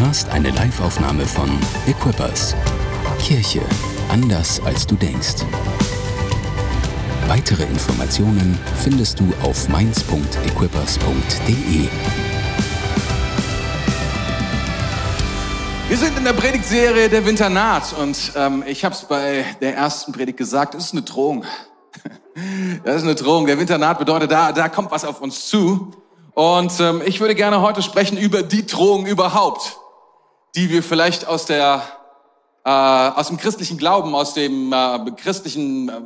hörst eine Liveaufnahme von Equippers. Kirche anders als du denkst. Weitere Informationen findest du auf mainz.equippers.de. Wir sind in der Predigtserie Der Winter naht und ähm, ich habe es bei der ersten Predigt gesagt, es ist eine Drohung. Das ist eine Drohung. Der Winter naht bedeutet, da, da kommt was auf uns zu. Und ähm, ich würde gerne heute sprechen über die Drohung überhaupt, die wir vielleicht aus der äh, aus dem christlichen Glauben, aus dem äh, christlichen äh,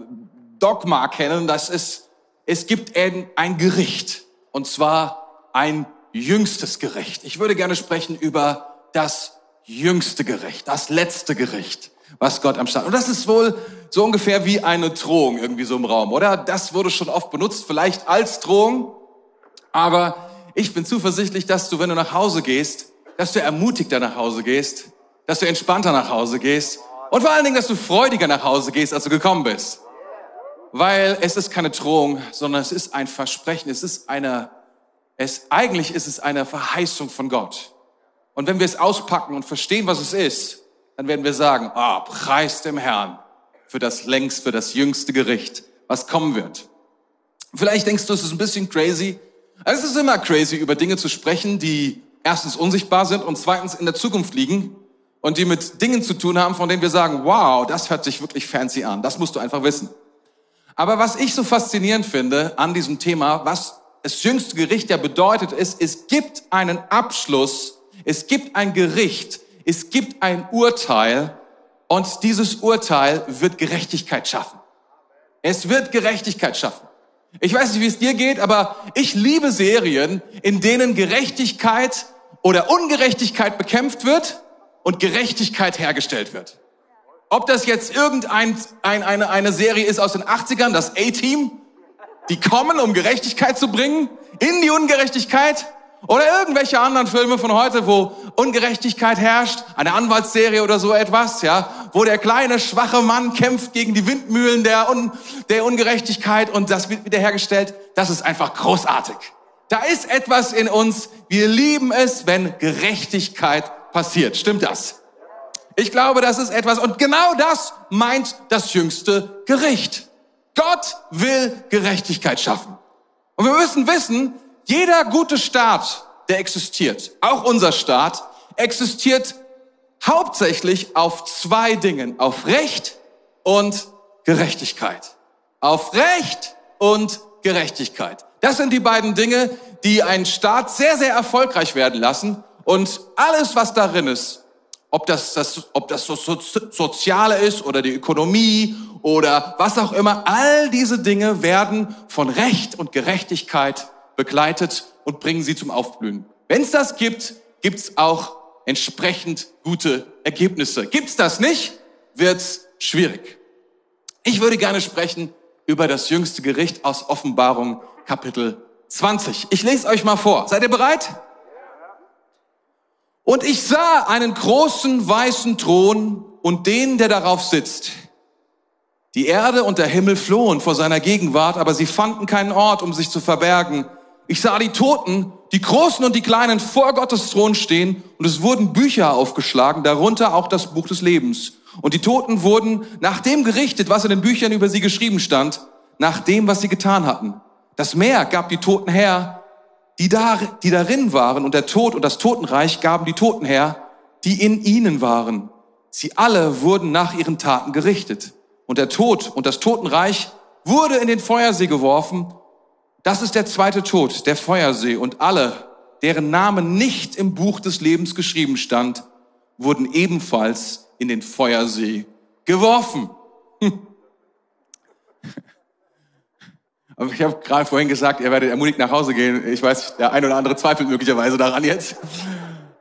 Dogma kennen. Das ist, es gibt ein, ein Gericht und zwar ein jüngstes Gericht. Ich würde gerne sprechen über das jüngste Gericht, das letzte Gericht, was Gott am Start. Und das ist wohl so ungefähr wie eine Drohung irgendwie so im Raum, oder? Das wurde schon oft benutzt, vielleicht als Drohung aber ich bin zuversichtlich, dass du, wenn du nach Hause gehst, dass du ermutigter nach Hause gehst, dass du entspannter nach Hause gehst und vor allen Dingen, dass du freudiger nach Hause gehst, als du gekommen bist. Weil es ist keine Drohung, sondern es ist ein Versprechen, es ist eine, es, eigentlich ist es eine Verheißung von Gott. Und wenn wir es auspacken und verstehen, was es ist, dann werden wir sagen, ah, oh, preis dem Herrn für das längst, für das jüngste Gericht, was kommen wird. Vielleicht denkst du, es ist ein bisschen crazy, es ist immer crazy, über Dinge zu sprechen, die erstens unsichtbar sind und zweitens in der Zukunft liegen und die mit Dingen zu tun haben, von denen wir sagen, wow, das hört sich wirklich fancy an. Das musst du einfach wissen. Aber was ich so faszinierend finde an diesem Thema, was das jüngste Gericht ja bedeutet, ist, es gibt einen Abschluss, es gibt ein Gericht, es gibt ein Urteil und dieses Urteil wird Gerechtigkeit schaffen. Es wird Gerechtigkeit schaffen. Ich weiß nicht, wie es dir geht, aber ich liebe Serien, in denen Gerechtigkeit oder Ungerechtigkeit bekämpft wird und Gerechtigkeit hergestellt wird. Ob das jetzt irgendein ein, eine, eine Serie ist aus den 80ern, das A-Team, die kommen, um Gerechtigkeit zu bringen in die Ungerechtigkeit, oder irgendwelche anderen Filme von heute, wo Ungerechtigkeit herrscht, eine Anwaltsserie oder so etwas, ja, wo der kleine, schwache Mann kämpft gegen die Windmühlen der, Un der Ungerechtigkeit und das wird wiederhergestellt. Das ist einfach großartig. Da ist etwas in uns. Wir lieben es, wenn Gerechtigkeit passiert. Stimmt das? Ich glaube, das ist etwas, und genau das meint das jüngste Gericht. Gott will Gerechtigkeit schaffen. Und wir müssen wissen, jeder gute Staat, der existiert, auch unser Staat, existiert hauptsächlich auf zwei Dingen, auf Recht und Gerechtigkeit. Auf Recht und Gerechtigkeit. Das sind die beiden Dinge, die einen Staat sehr, sehr erfolgreich werden lassen. Und alles, was darin ist, ob das, das, ob das so, so, Soziale ist oder die Ökonomie oder was auch immer, all diese Dinge werden von Recht und Gerechtigkeit begleitet und bringen sie zum Aufblühen. Wenn es das gibt, gibt es auch entsprechend gute Ergebnisse. Gibt's das nicht, wird's schwierig. Ich würde gerne sprechen über das jüngste Gericht aus Offenbarung Kapitel 20. Ich lese euch mal vor. Seid ihr bereit? Und ich sah einen großen weißen Thron und den, der darauf sitzt. Die Erde und der Himmel flohen vor seiner Gegenwart, aber sie fanden keinen Ort, um sich zu verbergen. Ich sah die Toten, die Großen und die Kleinen vor Gottes Thron stehen und es wurden Bücher aufgeschlagen, darunter auch das Buch des Lebens. Und die Toten wurden nach dem gerichtet, was in den Büchern über sie geschrieben stand, nach dem, was sie getan hatten. Das Meer gab die Toten her, die, da, die darin waren, und der Tod und das Totenreich gaben die Toten her, die in ihnen waren. Sie alle wurden nach ihren Taten gerichtet. Und der Tod und das Totenreich wurde in den Feuersee geworfen. Das ist der zweite Tod, der Feuersee. Und alle, deren Namen nicht im Buch des Lebens geschrieben stand, wurden ebenfalls in den Feuersee geworfen. Hm. Aber ich habe gerade vorhin gesagt, ihr werdet ermutigt nach Hause gehen. Ich weiß, der ein oder andere zweifelt möglicherweise daran jetzt.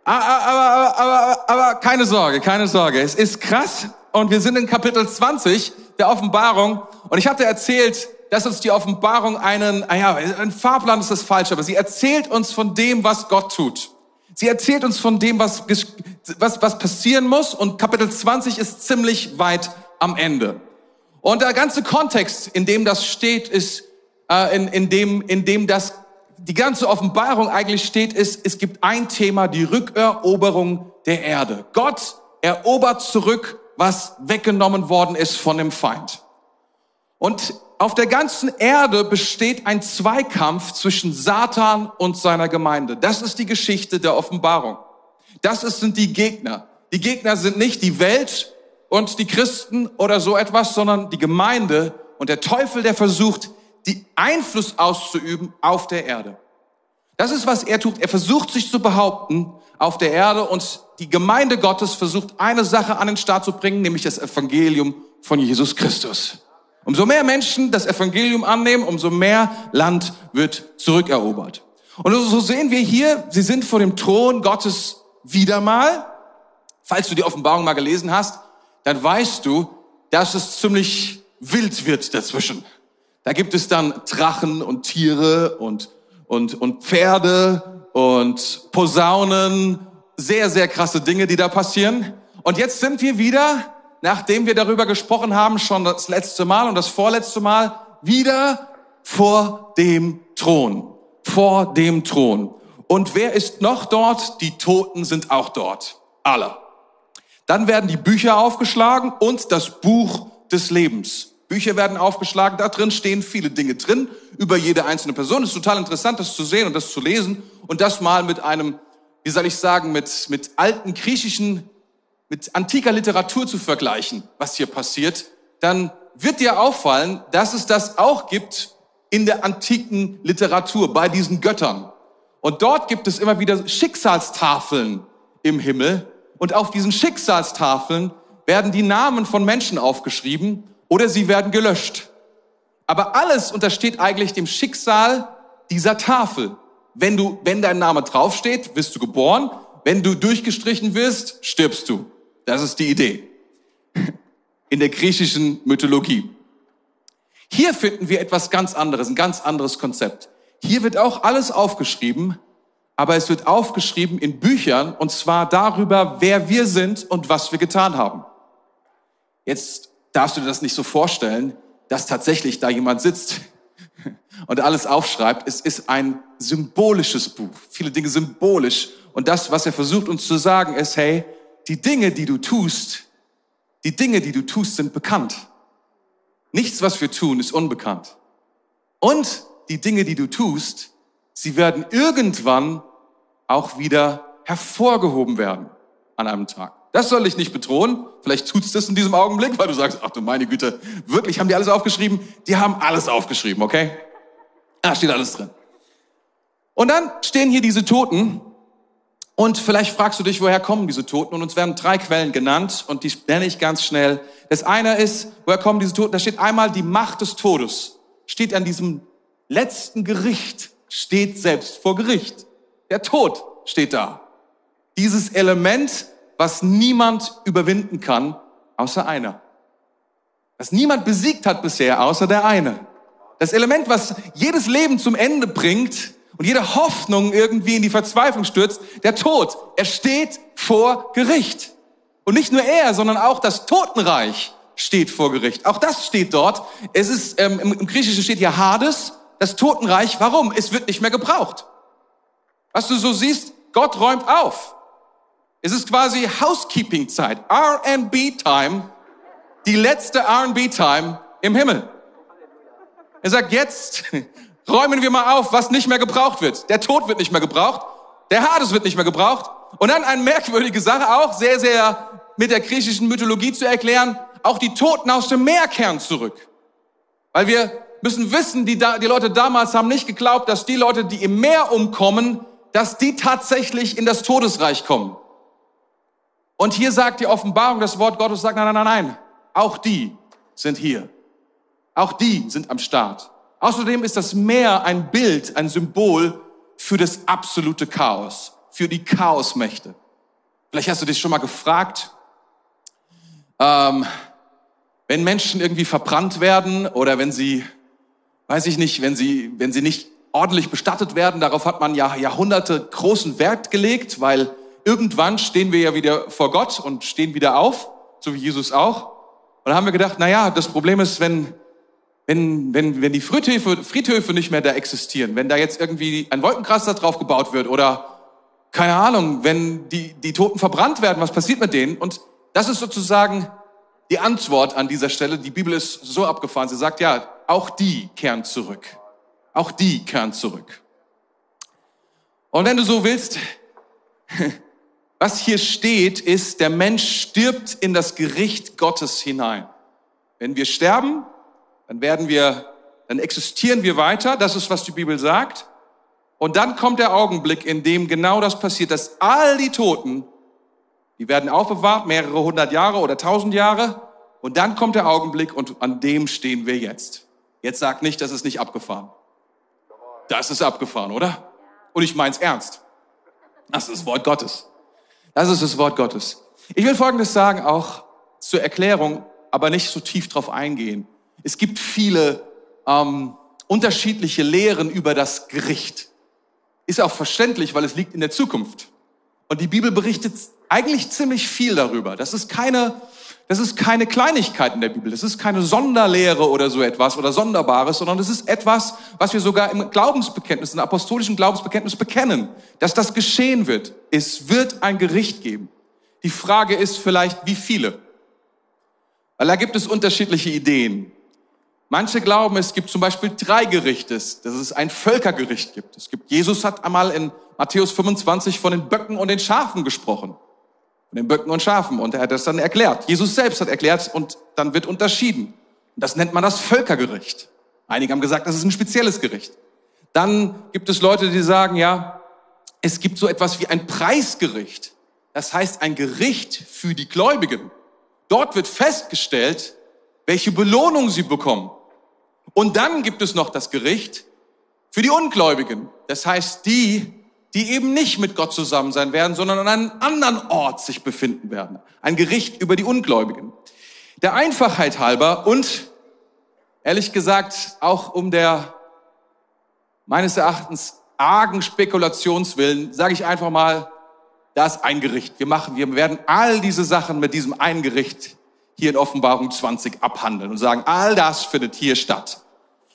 Aber, aber, aber, aber keine Sorge, keine Sorge. Es ist krass und wir sind in Kapitel 20 der Offenbarung und ich hatte erzählt, dass uns die Offenbarung einen, ah ja, ein Fahrplan ist das falsch, aber sie erzählt uns von dem, was Gott tut. Sie erzählt uns von dem, was, was, was passieren muss und Kapitel 20 ist ziemlich weit am Ende. Und der ganze Kontext, in dem das steht, ist, äh, in, in, dem, in dem das, die ganze Offenbarung eigentlich steht, ist, es gibt ein Thema, die Rückeroberung der Erde. Gott erobert zurück, was weggenommen worden ist von dem Feind. Und auf der ganzen Erde besteht ein Zweikampf zwischen Satan und seiner Gemeinde. Das ist die Geschichte der Offenbarung. Das sind die Gegner. Die Gegner sind nicht die Welt und die Christen oder so etwas, sondern die Gemeinde und der Teufel, der versucht, die Einfluss auszuüben auf der Erde. Das ist, was er tut. Er versucht sich zu behaupten auf der Erde und die Gemeinde Gottes versucht eine Sache an den Start zu bringen, nämlich das Evangelium von Jesus Christus. Umso mehr Menschen das Evangelium annehmen, umso mehr Land wird zurückerobert. Und so sehen wir hier, sie sind vor dem Thron Gottes wieder mal. Falls du die Offenbarung mal gelesen hast, dann weißt du, dass es ziemlich wild wird dazwischen. Da gibt es dann Drachen und Tiere und, und, und Pferde und Posaunen. Sehr, sehr krasse Dinge, die da passieren. Und jetzt sind wir wieder, nachdem wir darüber gesprochen haben, schon das letzte Mal und das vorletzte Mal, wieder vor dem Thron. Vor dem Thron. Und wer ist noch dort? Die Toten sind auch dort. Alle. Dann werden die Bücher aufgeschlagen und das Buch des Lebens. Bücher werden aufgeschlagen, da drin stehen viele Dinge drin über jede einzelne Person. Es ist total interessant, das zu sehen und das zu lesen und das mal mit einem, wie soll ich sagen, mit, mit alten griechischen, mit antiker Literatur zu vergleichen, was hier passiert. Dann wird dir auffallen, dass es das auch gibt in der antiken Literatur bei diesen Göttern. Und dort gibt es immer wieder Schicksalstafeln im Himmel. Und auf diesen Schicksalstafeln werden die Namen von Menschen aufgeschrieben oder sie werden gelöscht. Aber alles untersteht eigentlich dem Schicksal dieser Tafel. Wenn du, wenn dein Name draufsteht, wirst du geboren. Wenn du durchgestrichen wirst, stirbst du. Das ist die Idee. In der griechischen Mythologie. Hier finden wir etwas ganz anderes, ein ganz anderes Konzept. Hier wird auch alles aufgeschrieben, aber es wird aufgeschrieben in Büchern und zwar darüber, wer wir sind und was wir getan haben. Jetzt darfst du dir das nicht so vorstellen, dass tatsächlich da jemand sitzt und alles aufschreibt. Es ist ein symbolisches Buch. Viele Dinge symbolisch. Und das, was er versucht uns zu sagen, ist, hey, die Dinge, die du tust, die Dinge, die du tust, sind bekannt. Nichts, was wir tun, ist unbekannt. Und die Dinge, die du tust, sie werden irgendwann auch wieder hervorgehoben werden an einem Tag. Das soll dich nicht bedrohen. Vielleicht tut's das in diesem Augenblick, weil du sagst, ach du meine Güte, wirklich haben die alles aufgeschrieben? Die haben alles aufgeschrieben, okay? Da steht alles drin. Und dann stehen hier diese Toten und vielleicht fragst du dich, woher kommen diese Toten? Und uns werden drei Quellen genannt und die nenne ich ganz schnell. Das eine ist, woher kommen diese Toten? Da steht einmal die Macht des Todes. Steht an diesem letzten Gericht, steht selbst vor Gericht. Der Tod steht da. Dieses Element was niemand überwinden kann, außer einer. Was niemand besiegt hat bisher, außer der eine. Das Element, was jedes Leben zum Ende bringt und jede Hoffnung irgendwie in die Verzweiflung stürzt, der Tod. Er steht vor Gericht. Und nicht nur er, sondern auch das Totenreich steht vor Gericht. Auch das steht dort. Es ist, ähm, im, im Griechischen steht hier Hades, das Totenreich. Warum? Es wird nicht mehr gebraucht. Was du so siehst, Gott räumt auf. Es ist quasi Housekeeping-Zeit, R&B-Time, die letzte R&B-Time im Himmel. Er sagt, jetzt räumen wir mal auf, was nicht mehr gebraucht wird. Der Tod wird nicht mehr gebraucht, der Hades wird nicht mehr gebraucht. Und dann eine merkwürdige Sache, auch sehr, sehr mit der griechischen Mythologie zu erklären, auch die Toten aus dem Meer kehren zurück. Weil wir müssen wissen, die, die Leute damals haben nicht geglaubt, dass die Leute, die im Meer umkommen, dass die tatsächlich in das Todesreich kommen. Und hier sagt die Offenbarung, das Wort Gottes sagt, nein, nein, nein, nein, auch die sind hier. Auch die sind am Start. Außerdem ist das Meer ein Bild, ein Symbol für das absolute Chaos, für die Chaosmächte. Vielleicht hast du dich schon mal gefragt, ähm, wenn Menschen irgendwie verbrannt werden oder wenn sie, weiß ich nicht, wenn sie, wenn sie nicht ordentlich bestattet werden, darauf hat man ja Jahrhunderte großen Wert gelegt, weil irgendwann stehen wir ja wieder vor Gott und stehen wieder auf, so wie Jesus auch. Und da haben wir gedacht, na ja, das Problem ist, wenn, wenn, wenn, wenn die Friedhöfe, Friedhöfe nicht mehr da existieren, wenn da jetzt irgendwie ein Wolkenkratzer drauf gebaut wird oder keine Ahnung, wenn die, die Toten verbrannt werden, was passiert mit denen? Und das ist sozusagen die Antwort an dieser Stelle. Die Bibel ist so abgefahren. Sie sagt, ja, auch die kehren zurück. Auch die kehren zurück. Und wenn du so willst, was hier steht, ist, der Mensch stirbt in das Gericht Gottes hinein. Wenn wir sterben, dann werden wir, dann existieren wir weiter. Das ist, was die Bibel sagt. Und dann kommt der Augenblick, in dem genau das passiert, dass all die Toten, die werden aufbewahrt, mehrere hundert Jahre oder tausend Jahre. Und dann kommt der Augenblick und an dem stehen wir jetzt. Jetzt sag nicht, das ist nicht abgefahren. Das ist abgefahren, oder? Und ich mein's ernst. Das ist das Wort Gottes. Das ist das Wort Gottes. Ich will Folgendes sagen, auch zur Erklärung, aber nicht so tief drauf eingehen. Es gibt viele ähm, unterschiedliche Lehren über das Gericht. Ist auch verständlich, weil es liegt in der Zukunft. Und die Bibel berichtet eigentlich ziemlich viel darüber. Das ist keine, das ist keine Kleinigkeit in der Bibel. Das ist keine Sonderlehre oder so etwas oder Sonderbares, sondern es ist etwas, was wir sogar im Glaubensbekenntnis, im apostolischen Glaubensbekenntnis bekennen, dass das geschehen wird. Es wird ein Gericht geben. Die Frage ist vielleicht, wie viele? Weil da gibt es unterschiedliche Ideen. Manche glauben, es gibt zum Beispiel drei Gerichte, dass es ein Völkergericht gibt. Es gibt, Jesus hat einmal in Matthäus 25 von den Böcken und den Schafen gesprochen. Von den Böcken und Schafen. Und er hat das dann erklärt. Jesus selbst hat erklärt und dann wird unterschieden. Das nennt man das Völkergericht. Einige haben gesagt, das ist ein spezielles Gericht. Dann gibt es Leute, die sagen, ja, es gibt so etwas wie ein Preisgericht. Das heißt ein Gericht für die Gläubigen. Dort wird festgestellt, welche Belohnung sie bekommen. Und dann gibt es noch das Gericht für die Ungläubigen. Das heißt, die, die eben nicht mit Gott zusammen sein werden, sondern an einem anderen Ort sich befinden werden. Ein Gericht über die Ungläubigen. Der Einfachheit halber und ehrlich gesagt auch um der meines Erachtens argen Spekulationswillen, sage ich einfach mal, da ist ein Gericht. Wir machen, wir werden all diese Sachen mit diesem einen Gericht hier in Offenbarung 20 abhandeln und sagen, all das findet hier statt.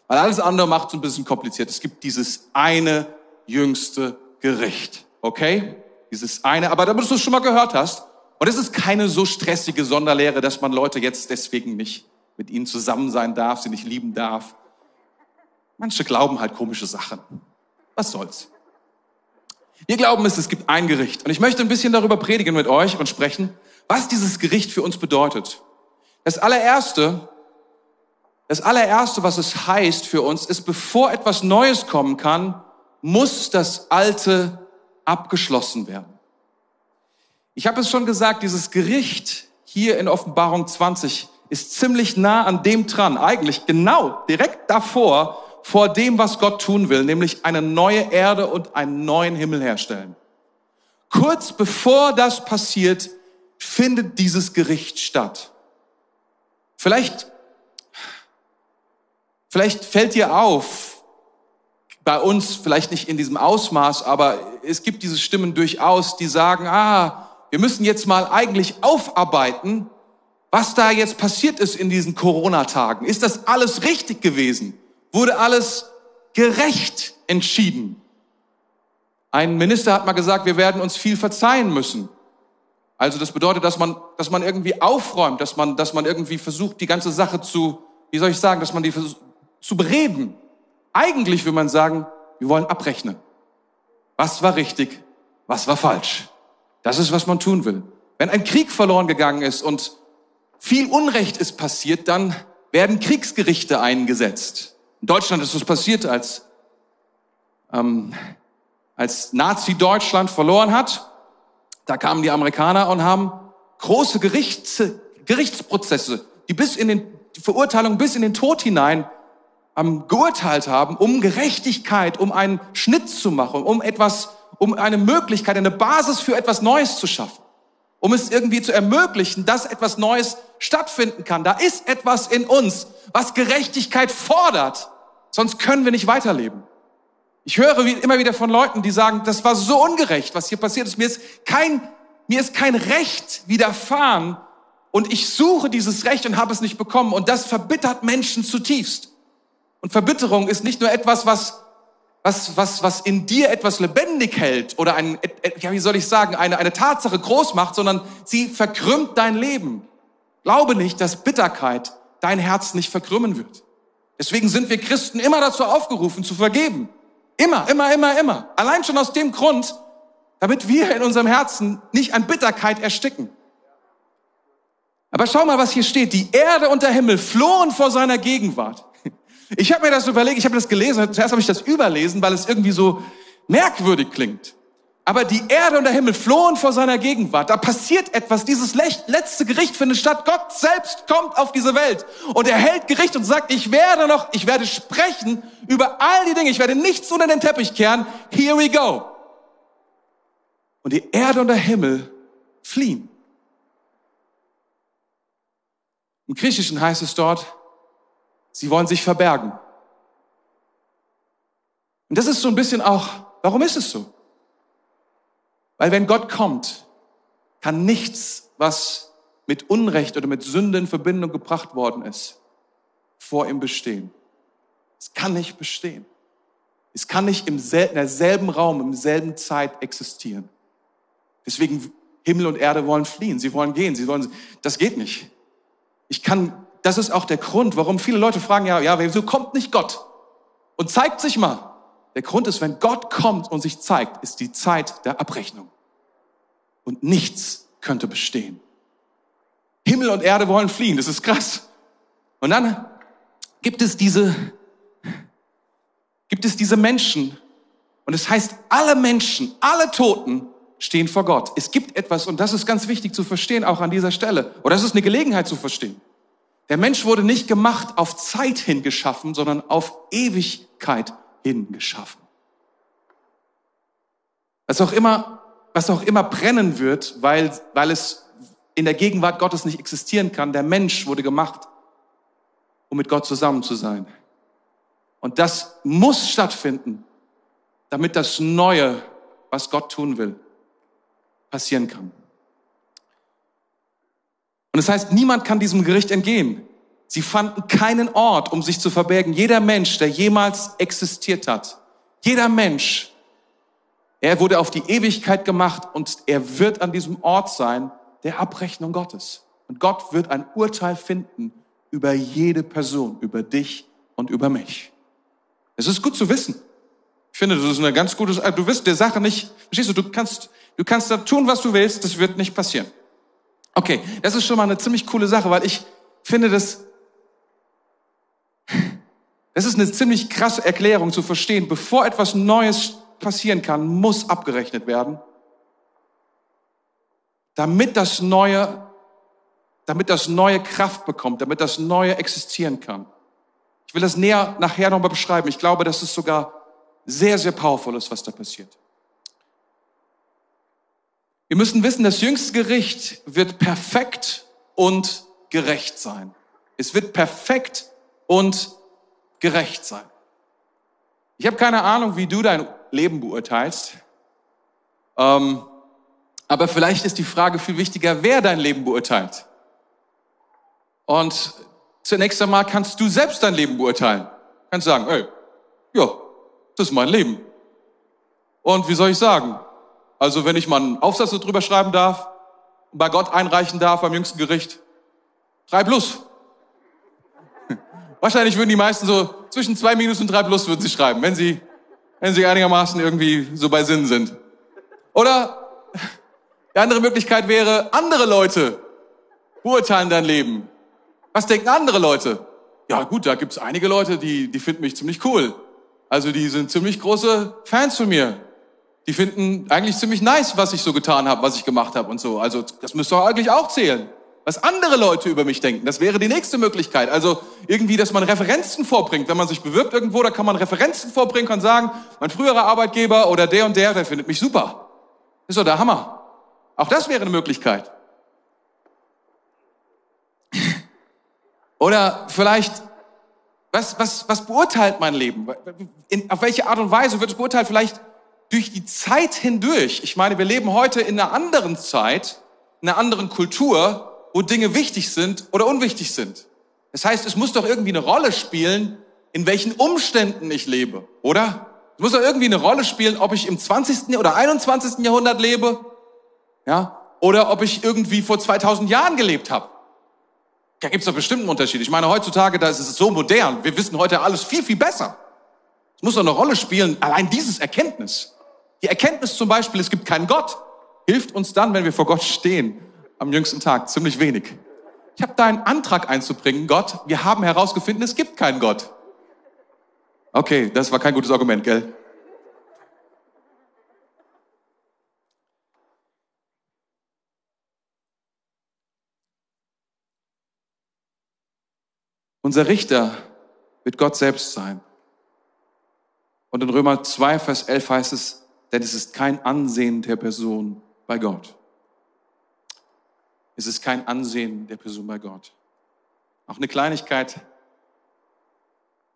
Weil alles andere macht es ein bisschen kompliziert. Es gibt dieses eine jüngste Gericht. Okay? Dieses eine, aber damit du es schon mal gehört hast. Und es ist keine so stressige Sonderlehre, dass man Leute jetzt deswegen nicht mit ihnen zusammen sein darf, sie nicht lieben darf. Manche glauben halt komische Sachen. Was soll's? Wir glauben es, es gibt ein Gericht. Und ich möchte ein bisschen darüber predigen mit euch und sprechen, was dieses Gericht für uns bedeutet. Das allererste, das allererste, was es heißt für uns, ist, bevor etwas Neues kommen kann, muss das Alte abgeschlossen werden. Ich habe es schon gesagt, dieses Gericht hier in Offenbarung 20 ist ziemlich nah an dem dran, eigentlich genau direkt davor, vor dem, was Gott tun will, nämlich eine neue Erde und einen neuen Himmel herstellen. Kurz bevor das passiert, findet dieses Gericht statt. Vielleicht, vielleicht fällt dir auf, bei uns vielleicht nicht in diesem Ausmaß, aber es gibt diese Stimmen durchaus, die sagen, ah, wir müssen jetzt mal eigentlich aufarbeiten, was da jetzt passiert ist in diesen Corona-Tagen. Ist das alles richtig gewesen? Wurde alles gerecht entschieden? Ein Minister hat mal gesagt, wir werden uns viel verzeihen müssen. Also das bedeutet, dass man, dass man irgendwie aufräumt, dass man, dass man irgendwie versucht, die ganze Sache zu, wie soll ich sagen, dass man die zu bereden. Eigentlich will man sagen, wir wollen abrechnen. Was war richtig? Was war falsch? Das ist, was man tun will. Wenn ein Krieg verloren gegangen ist und viel Unrecht ist passiert, dann werden Kriegsgerichte eingesetzt. In Deutschland ist es passiert, als, ähm, als Nazi-Deutschland verloren hat da kamen die Amerikaner und haben große Gerichts, Gerichtsprozesse, die bis in den, die Verurteilung bis in den Tod hinein ähm, geurteilt haben, um Gerechtigkeit, um einen Schnitt zu machen, um etwas, um eine Möglichkeit, eine Basis für etwas Neues zu schaffen, um es irgendwie zu ermöglichen, dass etwas Neues stattfinden kann. Da ist etwas in uns, was Gerechtigkeit fordert, sonst können wir nicht weiterleben. Ich höre immer wieder von Leuten, die sagen, das war so ungerecht, was hier passiert ist. Mir ist kein, mir ist kein Recht widerfahren und ich suche dieses Recht und habe es nicht bekommen. Und das verbittert Menschen zutiefst. Und Verbitterung ist nicht nur etwas, was, was, was, was in dir etwas lebendig hält oder ein, ja, wie soll ich sagen, eine, eine Tatsache groß macht, sondern sie verkrümmt dein Leben. Glaube nicht, dass Bitterkeit dein Herz nicht verkrümmen wird. Deswegen sind wir Christen immer dazu aufgerufen, zu vergeben. Immer, immer, immer, immer. Allein schon aus dem Grund, damit wir in unserem Herzen nicht an Bitterkeit ersticken. Aber schau mal, was hier steht. Die Erde und der Himmel flohen vor seiner Gegenwart. Ich habe mir das überlegt, ich habe das gelesen, zuerst habe ich das überlesen, weil es irgendwie so merkwürdig klingt. Aber die Erde und der Himmel flohen vor seiner Gegenwart. Da passiert etwas. Dieses letzte Gericht findet statt. Gott selbst kommt auf diese Welt und er hält Gericht und sagt, ich werde noch, ich werde sprechen über all die Dinge. Ich werde nichts unter den Teppich kehren. Here we go. Und die Erde und der Himmel fliehen. Im Griechischen heißt es dort, sie wollen sich verbergen. Und das ist so ein bisschen auch, warum ist es so? Weil wenn Gott kommt, kann nichts, was mit Unrecht oder mit Sünde in Verbindung gebracht worden ist, vor ihm bestehen. Es kann nicht bestehen. Es kann nicht im selben Raum, im selben Zeit existieren. Deswegen Himmel und Erde wollen fliehen. Sie wollen gehen. Sie wollen, das geht nicht. Ich kann, das ist auch der Grund, warum viele Leute fragen, ja, ja, wieso kommt nicht Gott? Und zeigt sich mal. Der Grund ist, wenn Gott kommt und sich zeigt, ist die Zeit der Abrechnung. Und nichts könnte bestehen. Himmel und Erde wollen fliehen, das ist krass. Und dann gibt es diese, gibt es diese Menschen, und es heißt, alle Menschen, alle Toten stehen vor Gott. Es gibt etwas, und das ist ganz wichtig zu verstehen, auch an dieser Stelle, oder es ist eine Gelegenheit zu verstehen. Der Mensch wurde nicht gemacht auf Zeit hin geschaffen, sondern auf Ewigkeit hin geschaffen. Was auch immer, was auch immer brennen wird, weil, weil es in der Gegenwart Gottes nicht existieren kann. Der Mensch wurde gemacht, um mit Gott zusammen zu sein. Und das muss stattfinden, damit das Neue, was Gott tun will, passieren kann. Und das heißt, niemand kann diesem Gericht entgehen. Sie fanden keinen Ort, um sich zu verbergen. Jeder Mensch, der jemals existiert hat, jeder Mensch, er wurde auf die Ewigkeit gemacht und er wird an diesem Ort sein der Abrechnung Gottes. Und Gott wird ein Urteil finden über jede Person, über dich und über mich. Es ist gut zu wissen. Ich finde, das ist eine ganz gute, du wirst der Sache nicht, verstehst du, du kannst, du kannst da tun, was du willst, das wird nicht passieren. Okay, das ist schon mal eine ziemlich coole Sache, weil ich finde, das, das ist eine ziemlich krasse Erklärung zu verstehen. Bevor etwas Neues passieren kann, muss abgerechnet werden, damit das Neue, damit das Neue Kraft bekommt, damit das Neue existieren kann. Ich will das näher nachher nochmal beschreiben. Ich glaube, dass es sogar sehr, sehr powerful ist, was da passiert. Wir müssen wissen, das jüngste Gericht wird perfekt und gerecht sein. Es wird perfekt und gerecht sein. Ich habe keine Ahnung, wie du dein Leben beurteilst. Ähm, aber vielleicht ist die Frage viel wichtiger, wer dein Leben beurteilt. Und zunächst einmal kannst du selbst dein Leben beurteilen. Kannst sagen, ey, ja, das ist mein Leben. Und wie soll ich sagen? Also wenn ich mal einen Aufsatz drüber schreiben darf und bei Gott einreichen darf beim jüngsten Gericht, drei plus. Wahrscheinlich würden die meisten so zwischen zwei Minus und drei plus würden sie schreiben, wenn sie, wenn sie einigermaßen irgendwie so bei Sinn sind. Oder die andere Möglichkeit wäre, andere Leute beurteilen dein Leben. Was denken andere Leute? Ja gut, da gibt's einige Leute, die, die finden mich ziemlich cool. Also die sind ziemlich große Fans von mir die finden eigentlich ziemlich nice, was ich so getan habe, was ich gemacht habe und so. Also das müsste doch eigentlich auch zählen. Was andere Leute über mich denken, das wäre die nächste Möglichkeit. Also irgendwie, dass man Referenzen vorbringt. Wenn man sich bewirbt irgendwo, da kann man Referenzen vorbringen, kann sagen, mein früherer Arbeitgeber oder der und der, der findet mich super. Ist doch der Hammer. Auch das wäre eine Möglichkeit. Oder vielleicht, was, was, was beurteilt mein Leben? In, auf welche Art und Weise wird es beurteilt? Vielleicht durch die Zeit hindurch, ich meine, wir leben heute in einer anderen Zeit, in einer anderen Kultur, wo Dinge wichtig sind oder unwichtig sind. Das heißt, es muss doch irgendwie eine Rolle spielen, in welchen Umständen ich lebe, oder? Es muss doch irgendwie eine Rolle spielen, ob ich im 20. oder 21. Jahrhundert lebe, ja, oder ob ich irgendwie vor 2000 Jahren gelebt habe. Da gibt es doch bestimmt einen Unterschied. Ich meine, heutzutage, da ist es so modern. Wir wissen heute alles viel, viel besser. Es muss doch eine Rolle spielen, allein dieses Erkenntnis. Die Erkenntnis zum Beispiel, es gibt keinen Gott, hilft uns dann, wenn wir vor Gott stehen, am jüngsten Tag, ziemlich wenig. Ich habe da einen Antrag einzubringen, Gott, wir haben herausgefunden, es gibt keinen Gott. Okay, das war kein gutes Argument, gell? Unser Richter wird Gott selbst sein. Und in Römer 2, Vers 11 heißt es, denn es ist kein Ansehen der Person bei Gott. Es ist kein Ansehen der Person bei Gott. Auch eine Kleinigkeit,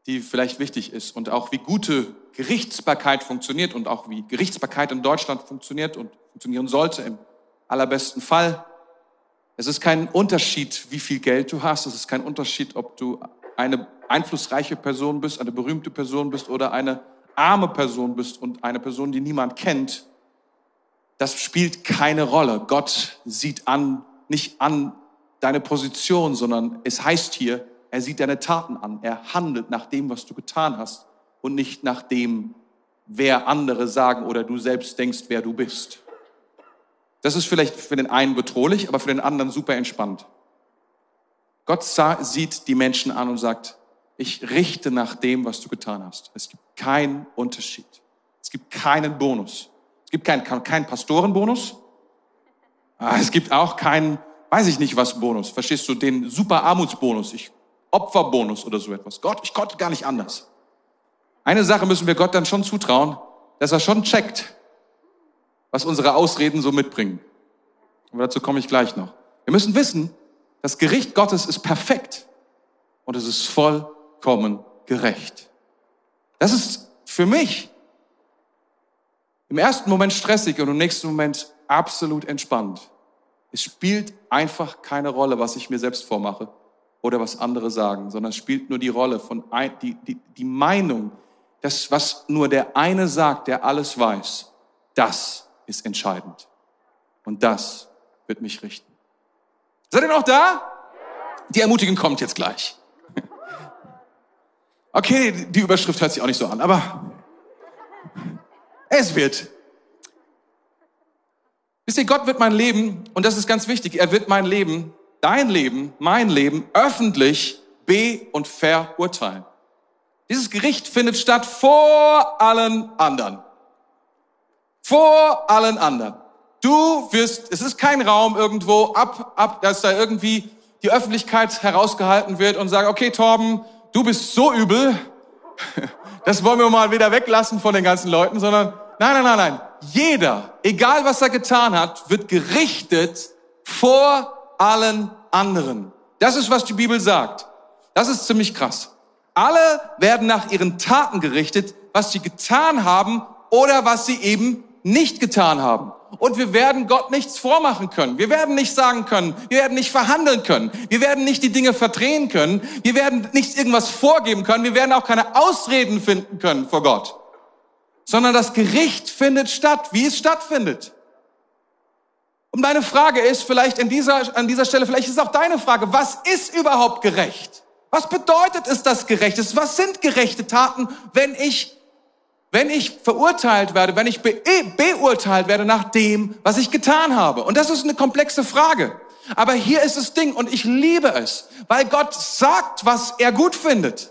die vielleicht wichtig ist und auch wie gute Gerichtsbarkeit funktioniert und auch wie Gerichtsbarkeit in Deutschland funktioniert und funktionieren sollte im allerbesten Fall. Es ist kein Unterschied, wie viel Geld du hast. Es ist kein Unterschied, ob du eine einflussreiche Person bist, eine berühmte Person bist oder eine arme Person bist und eine Person, die niemand kennt. Das spielt keine Rolle. Gott sieht an, nicht an deine Position, sondern es heißt hier, er sieht deine Taten an. Er handelt nach dem, was du getan hast und nicht nach dem, wer andere sagen oder du selbst denkst, wer du bist. Das ist vielleicht für den einen bedrohlich, aber für den anderen super entspannt. Gott sieht die Menschen an und sagt, ich richte nach dem, was du getan hast. Es gibt keinen Unterschied. Es gibt keinen Bonus. Es gibt keinen, keinen Pastorenbonus. Ah, es gibt auch keinen, weiß ich nicht was Bonus. Verstehst du, den super Armutsbonus. Ich Opferbonus oder so etwas. Gott, ich konnte gar nicht anders. Eine Sache müssen wir Gott dann schon zutrauen, dass er schon checkt, was unsere Ausreden so mitbringen. Aber dazu komme ich gleich noch. Wir müssen wissen, das Gericht Gottes ist perfekt und es ist vollkommen gerecht. Das ist für mich im ersten Moment stressig und im nächsten Moment absolut entspannt. Es spielt einfach keine Rolle, was ich mir selbst vormache oder was andere sagen, sondern es spielt nur die Rolle von ein, die, die, die Meinung, das, was nur der eine sagt, der alles weiß, das ist entscheidend. Und das wird mich richten. Seid ihr noch da? Die Ermutigung kommt jetzt gleich. Okay, die Überschrift hört sich auch nicht so an, aber es wird. Wisst ihr, Gott wird mein Leben, und das ist ganz wichtig, er wird mein Leben dein Leben, mein Leben öffentlich be- und verurteilen. Dieses Gericht findet statt vor allen anderen. Vor allen anderen. Du wirst, es ist kein Raum irgendwo ab, ab, dass da irgendwie die Öffentlichkeit herausgehalten wird und sagt, okay, Torben, du bist so übel, das wollen wir mal wieder weglassen von den ganzen Leuten, sondern nein, nein, nein, nein. Jeder, egal was er getan hat, wird gerichtet vor allen anderen. Das ist, was die Bibel sagt. Das ist ziemlich krass. Alle werden nach ihren Taten gerichtet, was sie getan haben oder was sie eben nicht getan haben. Und wir werden Gott nichts vormachen können. Wir werden nicht sagen können. Wir werden nicht verhandeln können. Wir werden nicht die Dinge verdrehen können. Wir werden nicht irgendwas vorgeben können. Wir werden auch keine Ausreden finden können vor Gott. Sondern das Gericht findet statt, wie es stattfindet. Und meine Frage ist vielleicht in dieser, an dieser Stelle, vielleicht ist auch deine Frage, was ist überhaupt gerecht? Was bedeutet es, das gerecht ist? Was sind gerechte Taten, wenn ich, wenn ich verurteilt werde, wenn ich be beurteilt werde nach dem, was ich getan habe? Und das ist eine komplexe Frage. Aber hier ist das Ding und ich liebe es, weil Gott sagt, was er gut findet.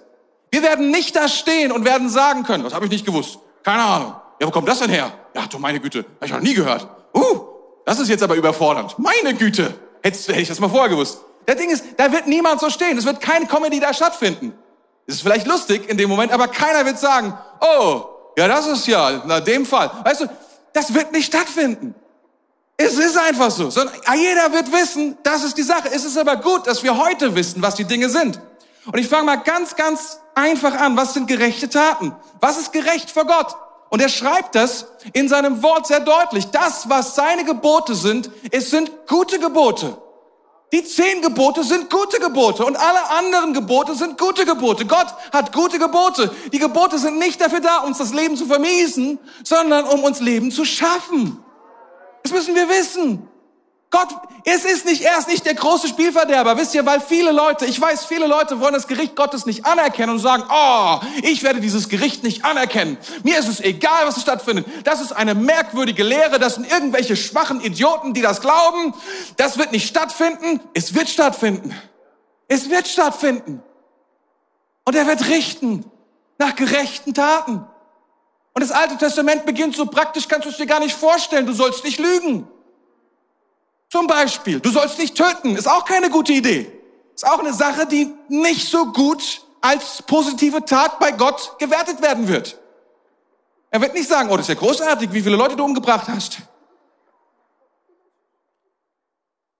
Wir werden nicht da stehen und werden sagen können, was habe ich nicht gewusst? Keine Ahnung. Ja, wo kommt das denn her? Ja, du meine Güte, habe ich noch nie gehört. Uh, das ist jetzt aber überfordernd. Meine Güte. Hättest, hätte ich das mal vorher gewusst. Der Ding ist, da wird niemand so stehen. Es wird kein Comedy da stattfinden. Es ist vielleicht lustig in dem Moment, aber keiner wird sagen, oh, ja, das ist ja, na, dem Fall. Weißt du, das wird nicht stattfinden. Es ist einfach so. Sondern jeder wird wissen, das ist die Sache. Es ist aber gut, dass wir heute wissen, was die Dinge sind. Und ich fange mal ganz, ganz einfach an. Was sind gerechte Taten? Was ist gerecht vor Gott? Und er schreibt das in seinem Wort sehr deutlich. Das, was seine Gebote sind, es sind gute Gebote. Die zehn Gebote sind gute Gebote und alle anderen Gebote sind gute Gebote. Gott hat gute Gebote. Die Gebote sind nicht dafür da, uns das Leben zu vermiesen, sondern um uns Leben zu schaffen. Das müssen wir wissen. Gott, es ist nicht, er ist nicht der große Spielverderber. Wisst ihr, weil viele Leute, ich weiß, viele Leute wollen das Gericht Gottes nicht anerkennen und sagen, oh, ich werde dieses Gericht nicht anerkennen. Mir ist es egal, was stattfindet. Das ist eine merkwürdige Lehre. Das sind irgendwelche schwachen Idioten, die das glauben. Das wird nicht stattfinden. Es wird stattfinden. Es wird stattfinden. Und er wird richten nach gerechten Taten. Und das Alte Testament beginnt so praktisch, kannst du es dir gar nicht vorstellen. Du sollst nicht lügen. Zum Beispiel, du sollst nicht töten, ist auch keine gute Idee. Ist auch eine Sache, die nicht so gut als positive Tat bei Gott gewertet werden wird. Er wird nicht sagen, oh, das ist ja großartig, wie viele Leute du umgebracht hast.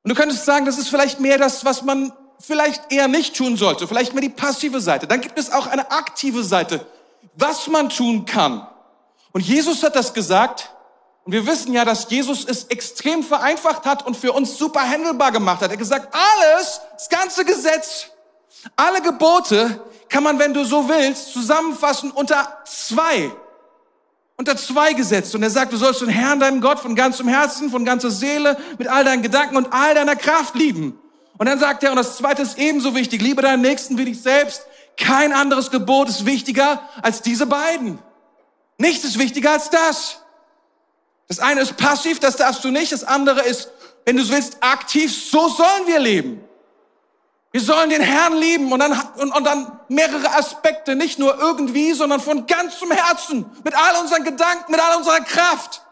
Und du könntest sagen, das ist vielleicht mehr das, was man vielleicht eher nicht tun sollte, vielleicht mehr die passive Seite. Dann gibt es auch eine aktive Seite, was man tun kann. Und Jesus hat das gesagt, und wir wissen ja, dass Jesus es extrem vereinfacht hat und für uns super handelbar gemacht hat. Er hat gesagt, alles, das ganze Gesetz, alle Gebote kann man, wenn du so willst, zusammenfassen unter zwei. Unter zwei Gesetze. Und er sagt, du sollst den Herrn, deinen Gott, von ganzem Herzen, von ganzer Seele, mit all deinen Gedanken und all deiner Kraft lieben. Und dann sagt er, und das zweite ist ebenso wichtig, liebe deinen Nächsten wie dich selbst. Kein anderes Gebot ist wichtiger als diese beiden. Nichts ist wichtiger als das. Das eine ist passiv, das darfst du nicht. Das andere ist, wenn du willst, aktiv. So sollen wir leben. Wir sollen den Herrn lieben und dann, und, und dann mehrere Aspekte, nicht nur irgendwie, sondern von ganzem Herzen, mit all unseren Gedanken, mit all unserer Kraft.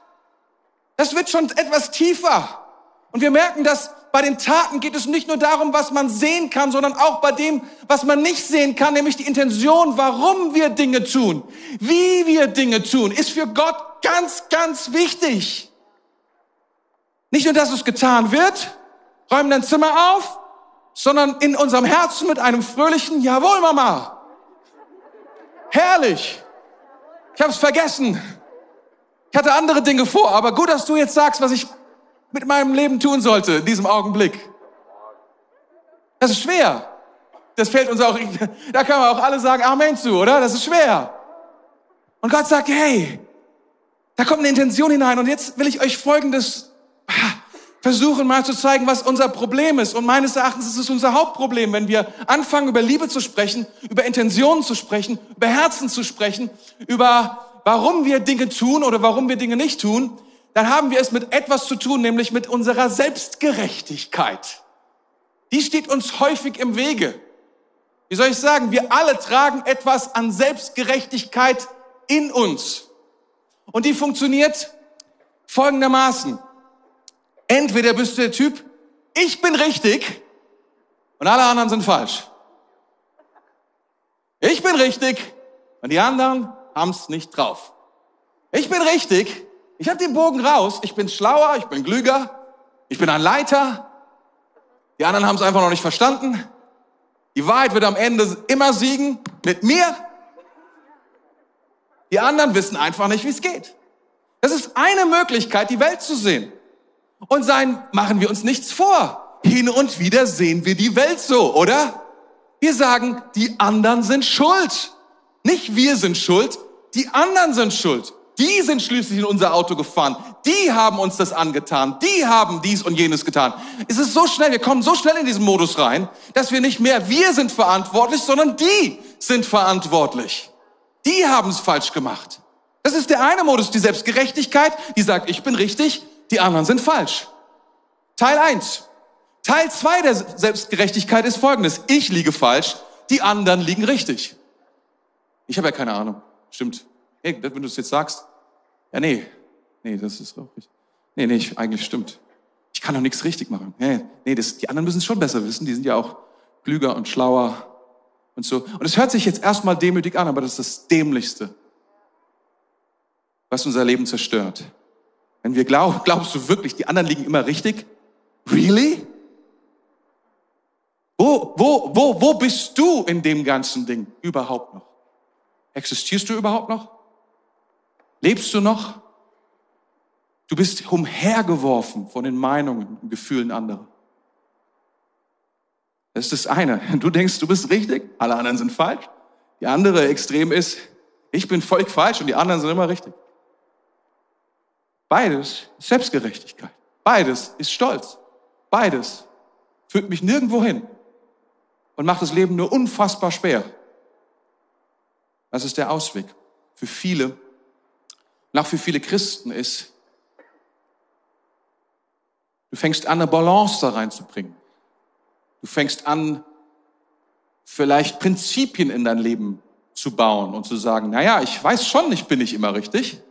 Das wird schon etwas tiefer. Und wir merken, dass bei den Taten geht es nicht nur darum, was man sehen kann, sondern auch bei dem, was man nicht sehen kann, nämlich die Intention, warum wir Dinge tun, wie wir Dinge tun, ist für Gott ganz, ganz wichtig. Nicht nur, dass es getan wird, räumen dein Zimmer auf, sondern in unserem Herzen mit einem fröhlichen Jawohl, Mama. Herrlich. Ich habe es vergessen. Ich hatte andere Dinge vor, aber gut, dass du jetzt sagst, was ich mit meinem Leben tun sollte in diesem Augenblick. Das ist schwer. Das fällt uns auch, da können wir auch alle sagen Amen zu, oder? Das ist schwer. Und Gott sagt, hey, da kommt eine Intention hinein und jetzt will ich euch Folgendes versuchen mal zu zeigen, was unser Problem ist. Und meines Erachtens ist es unser Hauptproblem, wenn wir anfangen, über Liebe zu sprechen, über Intentionen zu sprechen, über Herzen zu sprechen, über warum wir Dinge tun oder warum wir Dinge nicht tun, dann haben wir es mit etwas zu tun, nämlich mit unserer Selbstgerechtigkeit. Die steht uns häufig im Wege. Wie soll ich sagen, wir alle tragen etwas an Selbstgerechtigkeit in uns. Und die funktioniert folgendermaßen. Entweder bist du der Typ, ich bin richtig und alle anderen sind falsch. Ich bin richtig und die anderen haben's nicht drauf. Ich bin richtig ich habe den Bogen raus. Ich bin schlauer, ich bin klüger, ich bin ein Leiter. Die anderen haben es einfach noch nicht verstanden. Die Wahrheit wird am Ende immer siegen mit mir. Die anderen wissen einfach nicht, wie es geht. Das ist eine Möglichkeit, die Welt zu sehen. Und sein, machen wir uns nichts vor. Hin und wieder sehen wir die Welt so, oder? Wir sagen, die anderen sind schuld. Nicht wir sind schuld, die anderen sind schuld. Die sind schließlich in unser Auto gefahren. Die haben uns das angetan. Die haben dies und jenes getan. Es ist so schnell, wir kommen so schnell in diesen Modus rein, dass wir nicht mehr wir sind verantwortlich, sondern die sind verantwortlich. Die haben es falsch gemacht. Das ist der eine Modus, die Selbstgerechtigkeit, die sagt, ich bin richtig, die anderen sind falsch. Teil eins. Teil zwei der Selbstgerechtigkeit ist folgendes. Ich liege falsch, die anderen liegen richtig. Ich habe ja keine Ahnung. Stimmt. Hey, wenn du es jetzt sagst, ja, nee, nee, das ist auch richtig. Nee, nee, ich, eigentlich stimmt. Ich kann doch nichts richtig machen. Nee, nee, das, die anderen müssen es schon besser wissen. Die sind ja auch klüger und schlauer und so. Und es hört sich jetzt erstmal demütig an, aber das ist das Dämlichste, was unser Leben zerstört. Wenn wir glauben, glaubst du wirklich, die anderen liegen immer richtig? Really? Wo, wo, wo, wo bist du in dem ganzen Ding überhaupt noch? Existierst du überhaupt noch? Lebst du noch? Du bist umhergeworfen von den Meinungen und Gefühlen anderer. Das ist das eine. Du denkst, du bist richtig, alle anderen sind falsch. Die andere Extrem ist, ich bin voll falsch und die anderen sind immer richtig. Beides ist Selbstgerechtigkeit. Beides ist Stolz. Beides führt mich nirgendwo hin und macht das Leben nur unfassbar schwer. Das ist der Ausweg für viele, und auch für viele Christen ist, du fängst an, eine Balance da reinzubringen. Du fängst an, vielleicht Prinzipien in dein Leben zu bauen und zu sagen, naja, ich weiß schon, ich bin nicht immer richtig.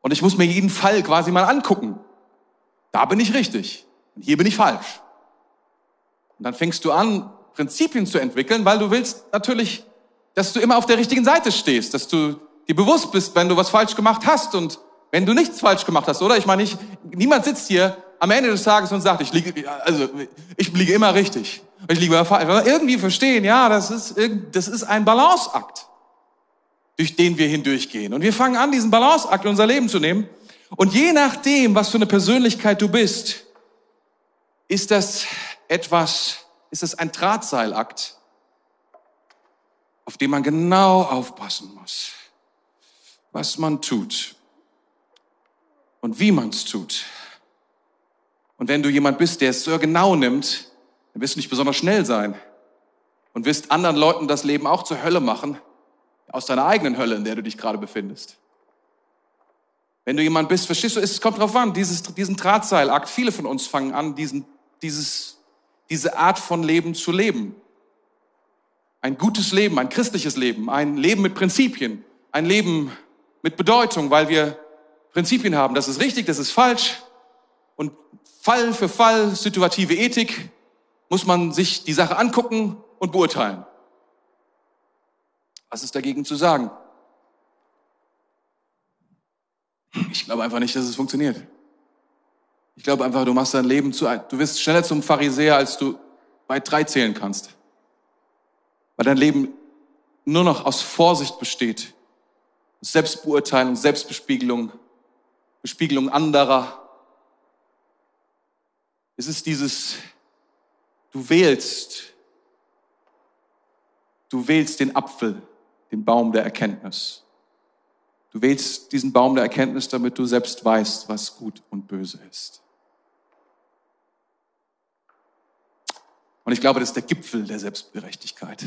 Und ich muss mir jeden Fall quasi mal angucken. Da bin ich richtig. Und hier bin ich falsch. Und dann fängst du an, Prinzipien zu entwickeln, weil du willst natürlich, dass du immer auf der richtigen Seite stehst, dass du dir bewusst bist, wenn du was falsch gemacht hast und wenn du nichts falsch gemacht hast, oder? Ich meine, ich, niemand sitzt hier am Ende des Tages und sagt, ich liege, also ich liege immer richtig. Ich liege immer falsch. Irgendwie verstehen, ja, das ist, das ist ein Balanceakt, durch den wir hindurchgehen. Und wir fangen an, diesen Balanceakt in unser Leben zu nehmen. Und je nachdem, was für eine Persönlichkeit du bist, ist das etwas, ist das ein Drahtseilakt, auf dem man genau aufpassen muss, was man tut und wie man es tut. Und wenn du jemand bist, der es so genau nimmt, dann wirst du nicht besonders schnell sein und wirst anderen Leuten das Leben auch zur Hölle machen, aus deiner eigenen Hölle, in der du dich gerade befindest. Wenn du jemand bist, verstehst du, es kommt drauf an, dieses, diesen Drahtseilakt, viele von uns fangen an, diesen, dieses, diese Art von Leben zu leben. Ein gutes Leben, ein christliches Leben, ein Leben mit Prinzipien, ein Leben mit Bedeutung, weil wir Prinzipien haben. Das ist richtig, das ist falsch. Und Fall für Fall, situative Ethik, muss man sich die Sache angucken und beurteilen. Was ist dagegen zu sagen? Ich glaube einfach nicht, dass es funktioniert. Ich glaube einfach, du machst dein Leben zu, du wirst schneller zum Pharisäer, als du bei drei zählen kannst. Weil dein Leben nur noch aus Vorsicht besteht. Selbstbeurteilung, Selbstbespiegelung, Bespiegelung anderer. Es ist dieses, du wählst, du wählst den Apfel, den Baum der Erkenntnis. Du wählst diesen Baum der Erkenntnis, damit du selbst weißt, was gut und böse ist. Und ich glaube, das ist der Gipfel der Selbstgerechtigkeit.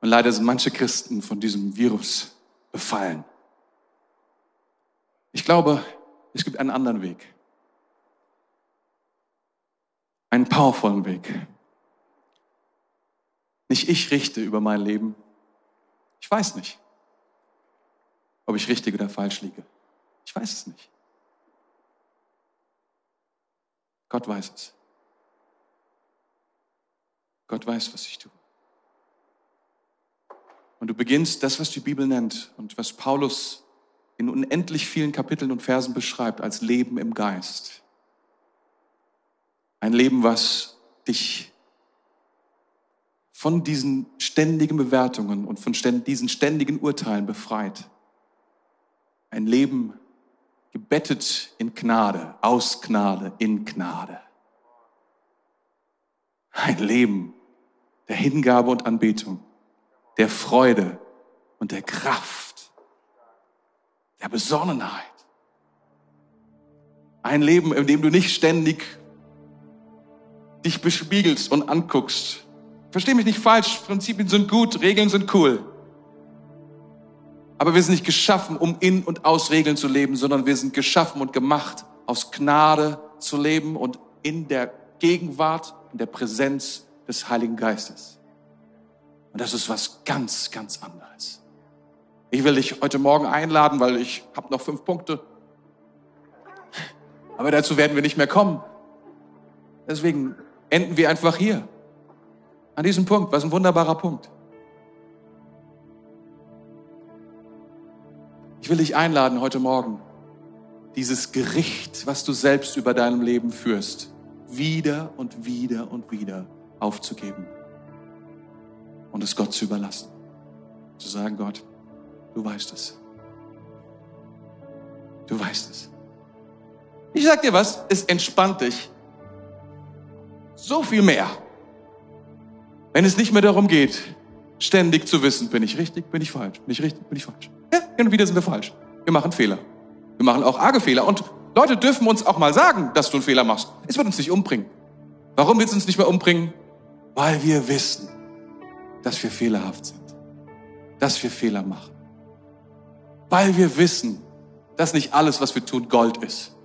Und leider sind manche Christen von diesem Virus befallen. Ich glaube, es gibt einen anderen Weg. Einen powervollen Weg. Nicht ich richte über mein Leben. Ich weiß nicht, ob ich richtig oder falsch liege. Ich weiß es nicht. Gott weiß es. Gott weiß, was ich tue. Und du beginnst das, was die Bibel nennt und was Paulus in unendlich vielen Kapiteln und Versen beschreibt, als Leben im Geist. Ein Leben, was dich von diesen ständigen Bewertungen und von diesen ständigen Urteilen befreit. Ein Leben gebettet in Gnade, aus Gnade, in Gnade. Ein Leben der Hingabe und Anbetung, der Freude und der Kraft, der Besonnenheit. Ein Leben, in dem du nicht ständig dich bespiegelst und anguckst. Versteh mich nicht falsch, Prinzipien sind gut, Regeln sind cool. Aber wir sind nicht geschaffen, um in und aus Regeln zu leben, sondern wir sind geschaffen und gemacht, aus Gnade zu leben und in der Gegenwart, in der Präsenz des Heiligen Geistes. Und das ist was ganz, ganz anderes. Ich will dich heute Morgen einladen, weil ich habe noch fünf Punkte. Aber dazu werden wir nicht mehr kommen. Deswegen enden wir einfach hier. An diesem Punkt. Was ein wunderbarer Punkt. Ich will dich einladen heute Morgen, dieses Gericht, was du selbst über deinem Leben führst, wieder und wieder und wieder aufzugeben und es Gott zu überlassen. Zu sagen, Gott, du weißt es. Du weißt es. Ich sag dir was, es entspannt dich so viel mehr, Wenn es nicht mehr darum geht, ständig zu wissen, bin ich richtig, bin ich falsch, bin ich richtig, bin ich falsch. Ja, hin und wieder sind wir falsch. Wir machen Fehler. Wir machen auch arge Fehler. Und Leute dürfen uns auch mal sagen, dass du einen Fehler machst. Es wird uns nicht umbringen. Warum wird es uns nicht mehr umbringen? Weil wir wissen, dass wir fehlerhaft sind. Dass wir Fehler machen. Weil wir wissen, dass nicht alles, was wir tun, Gold ist.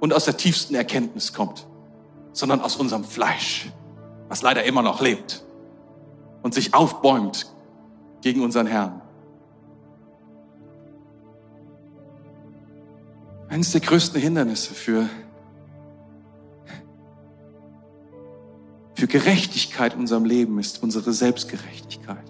Und aus der tiefsten Erkenntnis kommt. Sondern aus unserem Fleisch. Was leider immer noch lebt. Und sich aufbäumt gegen unseren Herrn. Eines der größten Hindernisse für, für Gerechtigkeit in unserem Leben ist unsere Selbstgerechtigkeit.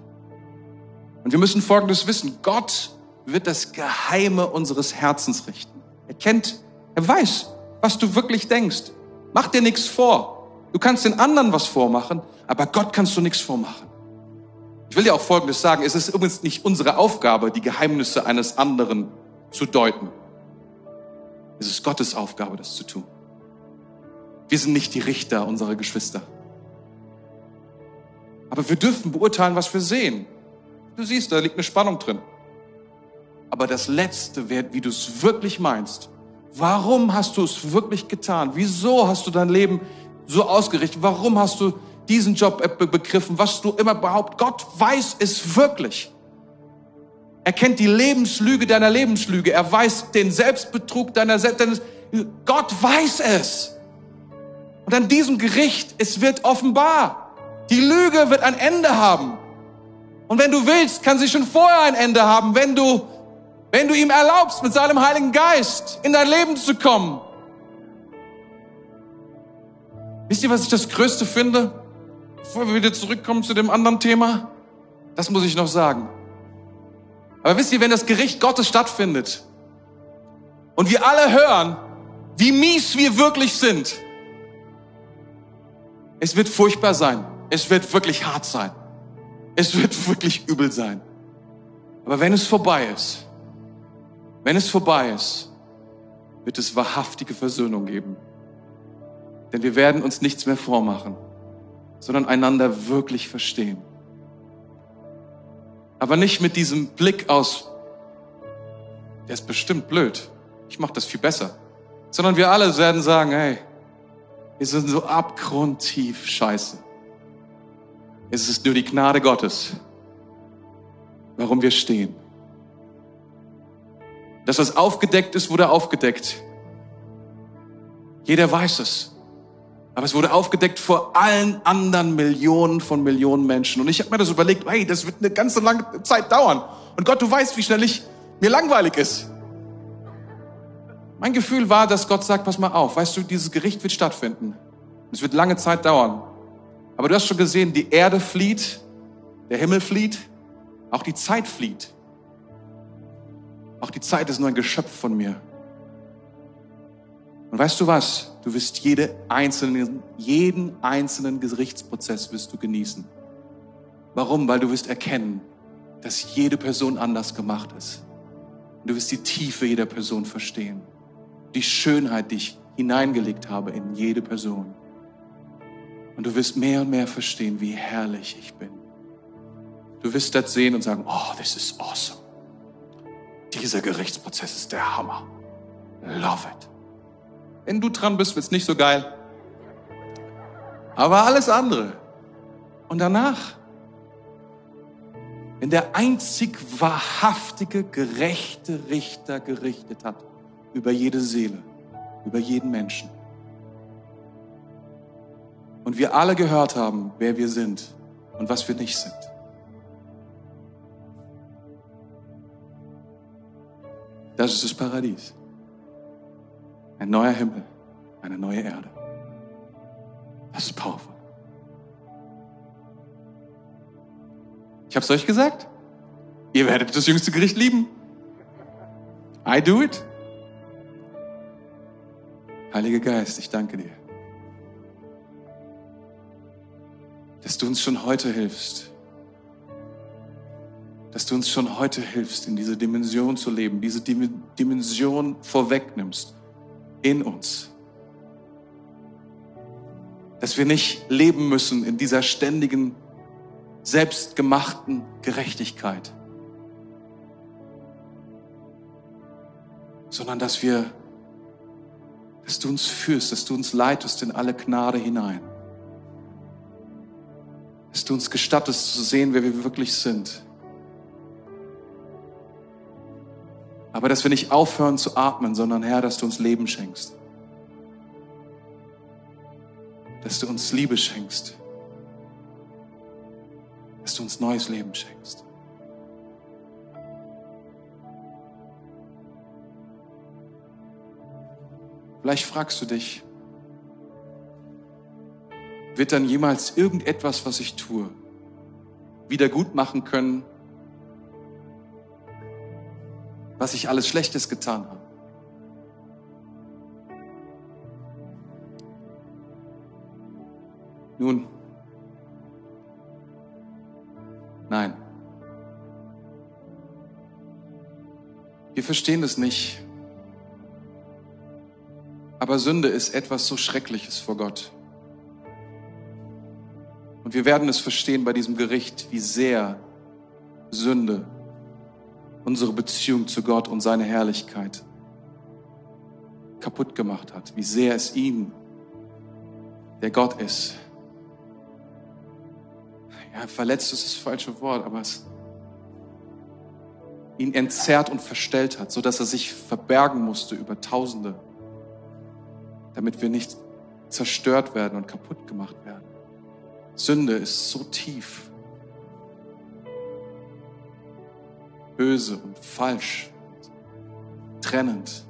Und wir müssen Folgendes wissen. Gott wird das Geheime unseres Herzens richten. Er kennt, er weiß, was du wirklich denkst. Mach dir nichts vor. Du kannst den anderen was vormachen, aber Gott kannst du nichts vormachen. Ich will dir auch Folgendes sagen. Es ist übrigens nicht unsere Aufgabe, die Geheimnisse eines anderen zu deuten. Es ist Gottes Aufgabe, das zu tun. Wir sind nicht die Richter unserer Geschwister. Aber wir dürfen beurteilen, was wir sehen. Du siehst, da liegt eine Spannung drin. Aber das Letzte wird, wie du es wirklich meinst. Warum hast du es wirklich getan? Wieso hast du dein Leben so ausgerichtet? Warum hast du diesen Job begriffen? Was du immer behauptest? Gott weiß es wirklich. Er kennt die Lebenslüge deiner Lebenslüge. Er weiß den Selbstbetrug deiner Selbst. Gott weiß es. Und an diesem Gericht, es wird offenbar. Die Lüge wird ein Ende haben. Und wenn du willst, kann sie schon vorher ein Ende haben, wenn du, wenn du ihm erlaubst, mit seinem Heiligen Geist in dein Leben zu kommen. Wisst ihr, was ich das Größte finde? Bevor wir wieder zurückkommen zu dem anderen Thema, das muss ich noch sagen. Aber wisst ihr, wenn das Gericht Gottes stattfindet und wir alle hören, wie mies wir wirklich sind, es wird furchtbar sein. Es wird wirklich hart sein. Es wird wirklich übel sein. Aber wenn es vorbei ist, wenn es vorbei ist, wird es wahrhaftige Versöhnung geben. Denn wir werden uns nichts mehr vormachen, sondern einander wirklich verstehen. Aber nicht mit diesem Blick aus, der ist bestimmt blöd. Ich mache das viel besser. Sondern wir alle werden sagen, hey, wir sind so abgrundtief scheiße. Es ist nur die Gnade Gottes, warum wir stehen. Das, was aufgedeckt ist, wurde aufgedeckt. Jeder weiß es. Aber es wurde aufgedeckt vor allen anderen Millionen von Millionen Menschen. Und ich habe mir das überlegt, hey, das wird eine ganze lange Zeit dauern. Und Gott, du weißt, wie schnell ich mir langweilig ist. Mein Gefühl war, dass Gott sagt, pass mal auf, weißt du, dieses Gericht wird stattfinden. Es wird lange Zeit dauern. Aber du hast schon gesehen, die Erde flieht, der Himmel flieht, auch die Zeit flieht. Auch die Zeit ist nur ein Geschöpf von mir. Und weißt du was? Du wirst jede einzelne, jeden einzelnen Gerichtsprozess wirst du genießen. Warum? Weil du wirst erkennen, dass jede Person anders gemacht ist. Und du wirst die Tiefe jeder Person verstehen. Die Schönheit, die ich hineingelegt habe in jede Person. Und du wirst mehr und mehr verstehen, wie herrlich ich bin. Du wirst das sehen und sagen, oh, this is awesome. Dieser Gerichtsprozess ist der Hammer. Love it. Wenn du dran bist, wird's nicht so geil. Aber alles andere. Und danach, wenn der einzig wahrhaftige, gerechte Richter gerichtet hat über jede Seele, über jeden Menschen. Und wir alle gehört haben, wer wir sind und was wir nicht sind. Das ist das Paradies. Ein neuer Himmel, eine neue Erde. Das ist powerful. Ich habe es euch gesagt. Ihr werdet das jüngste Gericht lieben. I do it. Heiliger Geist, ich danke dir, dass du uns schon heute hilfst, dass du uns schon heute hilfst, in diese Dimension zu leben, diese Dimension vorwegnimmst in uns. Dass wir nicht leben müssen in dieser ständigen selbstgemachten Gerechtigkeit, sondern dass wir, dass du uns führst, dass du uns leitest in alle Gnade hinein, dass du uns gestattest zu sehen, wer wir wirklich sind. Aber dass wir nicht aufhören zu atmen, sondern Herr, dass du uns Leben schenkst. Dass du uns Liebe schenkst dass du uns neues Leben schenkst. Vielleicht fragst du dich, wird dann jemals irgendetwas, was ich tue, wieder gut machen können, was ich alles Schlechtes getan habe? Nun, Nein. Wir verstehen es nicht. Aber Sünde ist etwas so Schreckliches vor Gott. Und wir werden es verstehen bei diesem Gericht, wie sehr Sünde unsere Beziehung zu Gott und seine Herrlichkeit kaputt gemacht hat. Wie sehr es ihm, der Gott ist, ja, verletzt ist das falsche Wort, aber es ihn entzerrt und verstellt hat, so dass er sich verbergen musste über Tausende, damit wir nicht zerstört werden und kaputt gemacht werden. Sünde ist so tief, böse und falsch, trennend.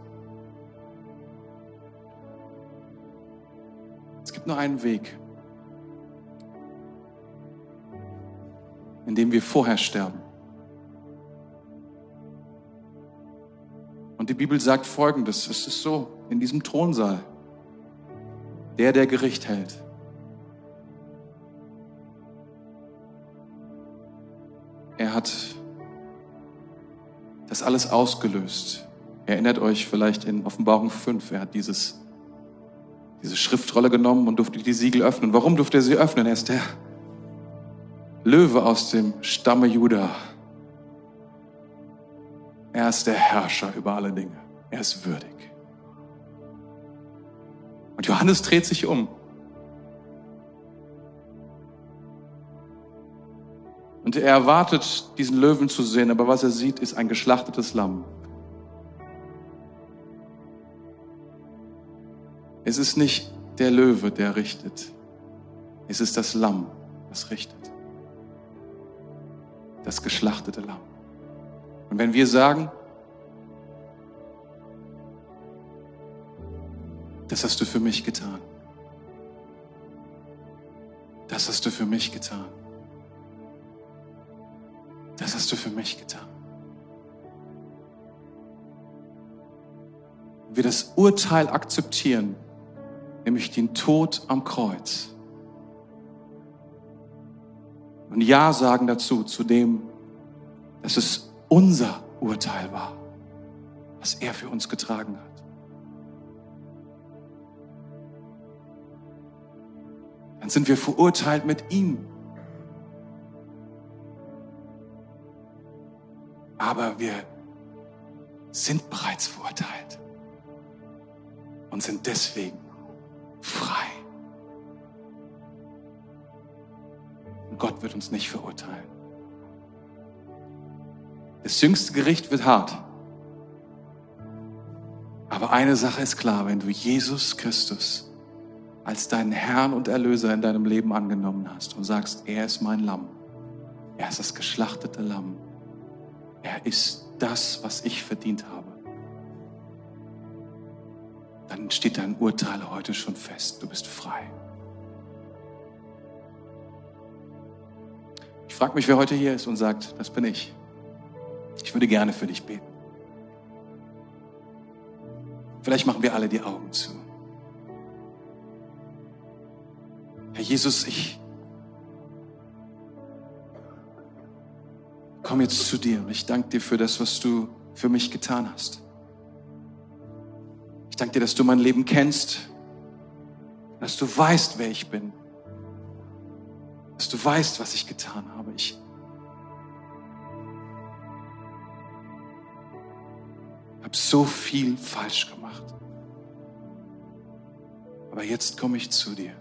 Es gibt nur einen Weg. indem wir vorher sterben. Und die Bibel sagt Folgendes, es ist so, in diesem Thronsaal, der, der Gericht hält, er hat das alles ausgelöst. Erinnert euch vielleicht in Offenbarung 5, er hat dieses, diese Schriftrolle genommen und durfte die Siegel öffnen. Warum durfte er sie öffnen? Er ist der, Löwe aus dem Stamme Juda. Er ist der Herrscher über alle Dinge. Er ist würdig. Und Johannes dreht sich um. Und er erwartet, diesen Löwen zu sehen, aber was er sieht, ist ein geschlachtetes Lamm. Es ist nicht der Löwe, der richtet. Es ist das Lamm, das richtet das geschlachtete Lamm. Und wenn wir sagen, das hast du für mich getan, das hast du für mich getan, das hast du für mich getan. Wir das Urteil akzeptieren, nämlich den Tod am Kreuz und Ja sagen dazu, zu dem, dass es unser Urteil war, was er für uns getragen hat. Dann sind wir verurteilt mit ihm. Aber wir sind bereits verurteilt und sind deswegen frei. Gott wird uns nicht verurteilen. Das jüngste Gericht wird hart. Aber eine Sache ist klar, wenn du Jesus Christus als deinen Herrn und Erlöser in deinem Leben angenommen hast und sagst, er ist mein Lamm, er ist das geschlachtete Lamm, er ist das, was ich verdient habe, dann steht dein Urteil heute schon fest, du bist frei. Ich frage mich, wer heute hier ist und sagt, das bin ich. Ich würde gerne für dich beten. Vielleicht machen wir alle die Augen zu. Herr Jesus, ich komme jetzt zu dir und ich danke dir für das, was du für mich getan hast. Ich danke dir, dass du mein Leben kennst, dass du weißt, wer ich bin dass du weißt, was ich getan habe. ich. Hab so viel falsch gemacht. Aber jetzt komme ich zu dir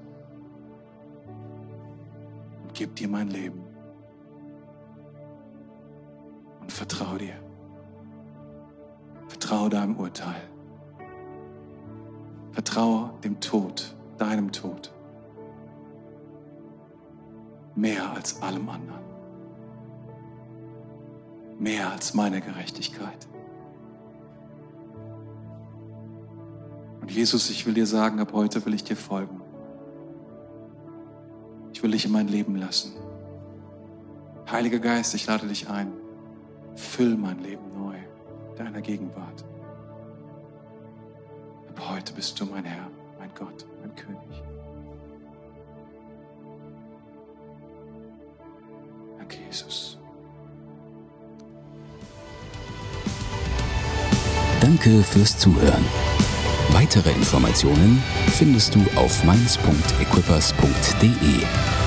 und gebe dir mein Leben und vertraue dir. Vertraue deinem Urteil. Vertraue dem Tod, deinem Tod. Mehr als allem anderen. Mehr als meine Gerechtigkeit. Und Jesus, ich will dir sagen, ab heute will ich dir folgen. Ich will dich in mein Leben lassen. Heiliger Geist, ich lade dich ein. Füll mein Leben neu deiner Gegenwart. Ab heute bist du mein Herr, mein Gott, mein König. Danke, Jesus. Danke fürs Zuhören. Weitere Informationen findest du auf mainz.equippers.de.